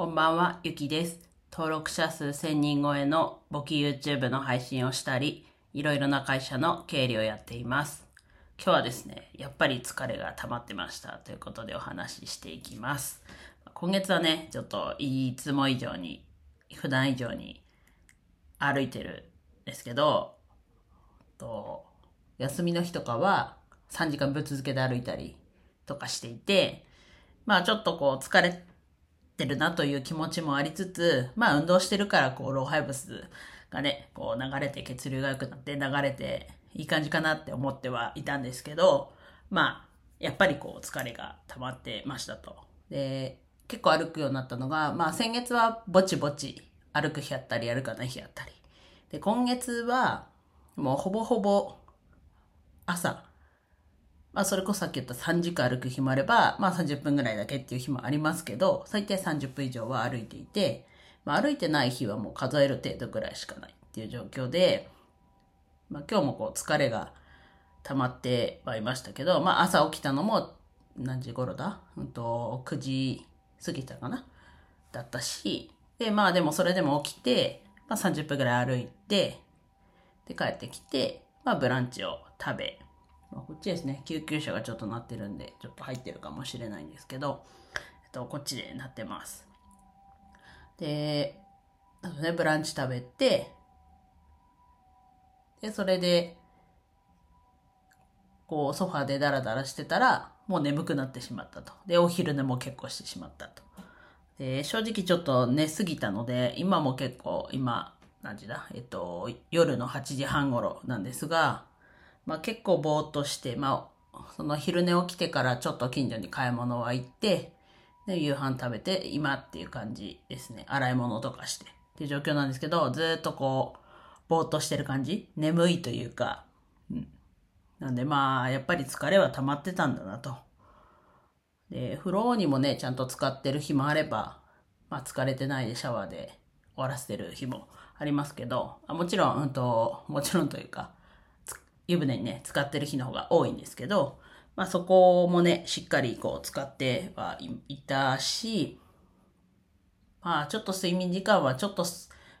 こんばんは、ゆきです。登録者数1000人超えの簿記 YouTube の配信をしたり、いろいろな会社の経理をやっています。今日はですね、やっぱり疲れが溜まってましたということでお話ししていきます。今月はね、ちょっといつも以上に、普段以上に歩いてるんですけど、と休みの日とかは3時間ぶっ続けで歩いたりとかしていて、まあちょっとこう疲れてるなという気持ちもありつつ、まあ運動してるからこう老廃物がね、こう流れて血流が良くなって流れていい感じかなって思ってはいたんですけど、まあやっぱりこう疲れが溜まってましたと。で、結構歩くようになったのが、まあ先月はぼちぼち歩く日あったり歩かない日あったり。で、今月はもうほぼほぼ朝、まあそれこそさっき言った3時間歩く日もあれば、まあ30分ぐらいだけっていう日もありますけど、最低30分以上は歩いていて、まあ歩いてない日はもう数える程度ぐらいしかないっていう状況で、まあ今日もこう疲れが溜まってはいましたけど、まあ朝起きたのも何時頃だ？うんと、9時過ぎたかな？だったし、で、まあでもそれでも起きて、まあ30分ぐらい歩いて、で帰ってきて、まあブランチを食べ、まあ、こっちですね、救急車がちょっと鳴ってるんで、ちょっと入ってるかもしれないんですけど、えっと、こっちで鳴ってます。で、あとね、ブランチ食べて、で、それで、こう、ソファーでダラダラしてたら、もう眠くなってしまったと。で、お昼寝も結構してしまったと。で、正直ちょっと寝すぎたので、今も結構、今、何時だ？えっと、夜の8時半頃なんですが、まあ結構ぼーっとして、まあ、その昼寝起きてからちょっと近所に買い物は行って、で、夕飯食べて、今っていう感じですね。洗い物とかして。っていう状況なんですけど、ずっとこう、ぼーっとしてる感じ眠いというか、うん。なんでまあ、やっぱり疲れは溜まってたんだなと。で、風呂にもね、ちゃんと使ってる日もあれば、まあ疲れてないでシャワーで終わらせてる日もありますけど、あもちろん、うんと、もちろんというか、湯船にね、使ってる日の方が多いんですけど、まあそこもね、しっかりこう使ってはいたし、まあちょっと睡眠時間はちょっと、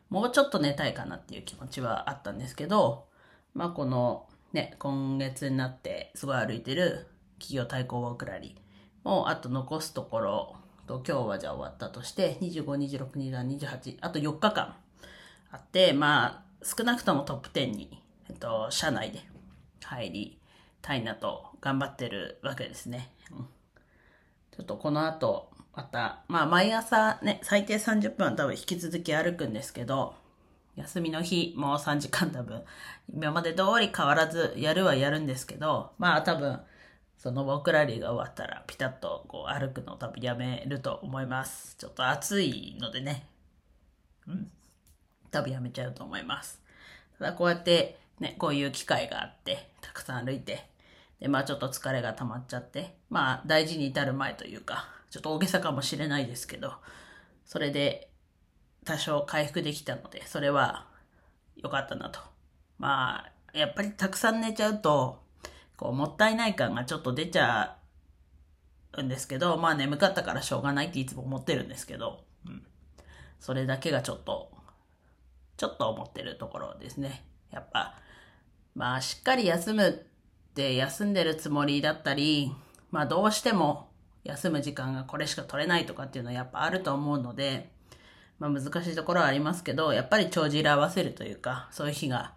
もうちょっと寝たいかなっていう気持ちはあったんですけど、まあこのね、今月になってすごい歩いてる企業対抗ウォークラリーもあと残すところと今日はじゃあ終わったとして、25、26、27、28、あと4日間あって、まあ少なくともトップ10に、えっと、社内で入りたいなと頑張ってるわけですね。うん、ちょっとこの後、また、まあ毎朝ね、最低30分は多分引き続き歩くんですけど、休みの日もう3時間多分、今まで通り変わらずやるはやるんですけど、まあ多分、そのウォークラリーが終わったらピタッとこう歩くのを多分やめると思います。ちょっと暑いのでね。うん。多分やめちゃうと思います。ただこうやってね、こういう機会があって、たくさん歩いて、で、まあちょっと疲れが溜まっちゃって、まあ大事に至る前というか、ちょっと大げさかもしれないですけど、それで多少回復できたので、それは良かったなと。まあ、やっぱりたくさん寝ちゃうと、こう、もったいない感がちょっと出ちゃうんですけど、まあ眠かったからしょうがないっていつも思ってるんですけど、うん。それだけがちょっと、ちょっと思ってるところですね。やっぱ、まあしっかり休むって休んでるつもりだったり、まあどうしても休む時間がこれしか取れないとかっていうのはやっぱあると思うので、まあ難しいところはありますけど、やっぱり帳尻合わせるというか、そういう日が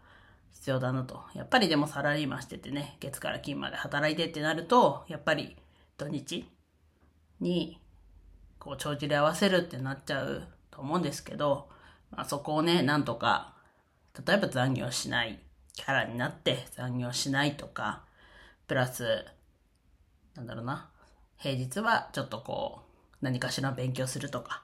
必要だなと。やっぱりでもサラリーマンしててね、月から金まで働いてってなると、やっぱり土日にこう帳尻合わせるってなっちゃうと思うんですけど、まあそこをね、なんとか、例えば残業しないキャラになって残業しないとか、プラス、なんだろうな、平日はちょっとこう、何かしら勉強するとか、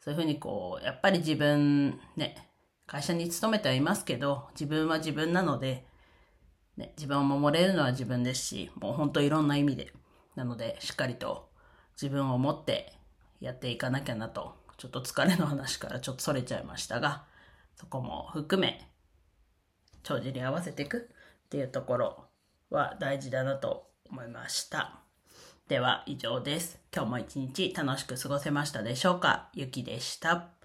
そういうふうにこう、やっぱり自分、ね、会社に勤めてはいますけど、自分は自分なので、ね、自分を守れるのは自分ですし、もう本当いろんな意味で。なので、しっかりと自分を持ってやっていかなきゃなと、ちょっと疲れの話からちょっとそれちゃいましたが、そこも含め、帳尻合わせていくっていうところは大事だなと思いました。では以上です。今日も一日楽しく過ごせましたでしょうか？ゆきでした。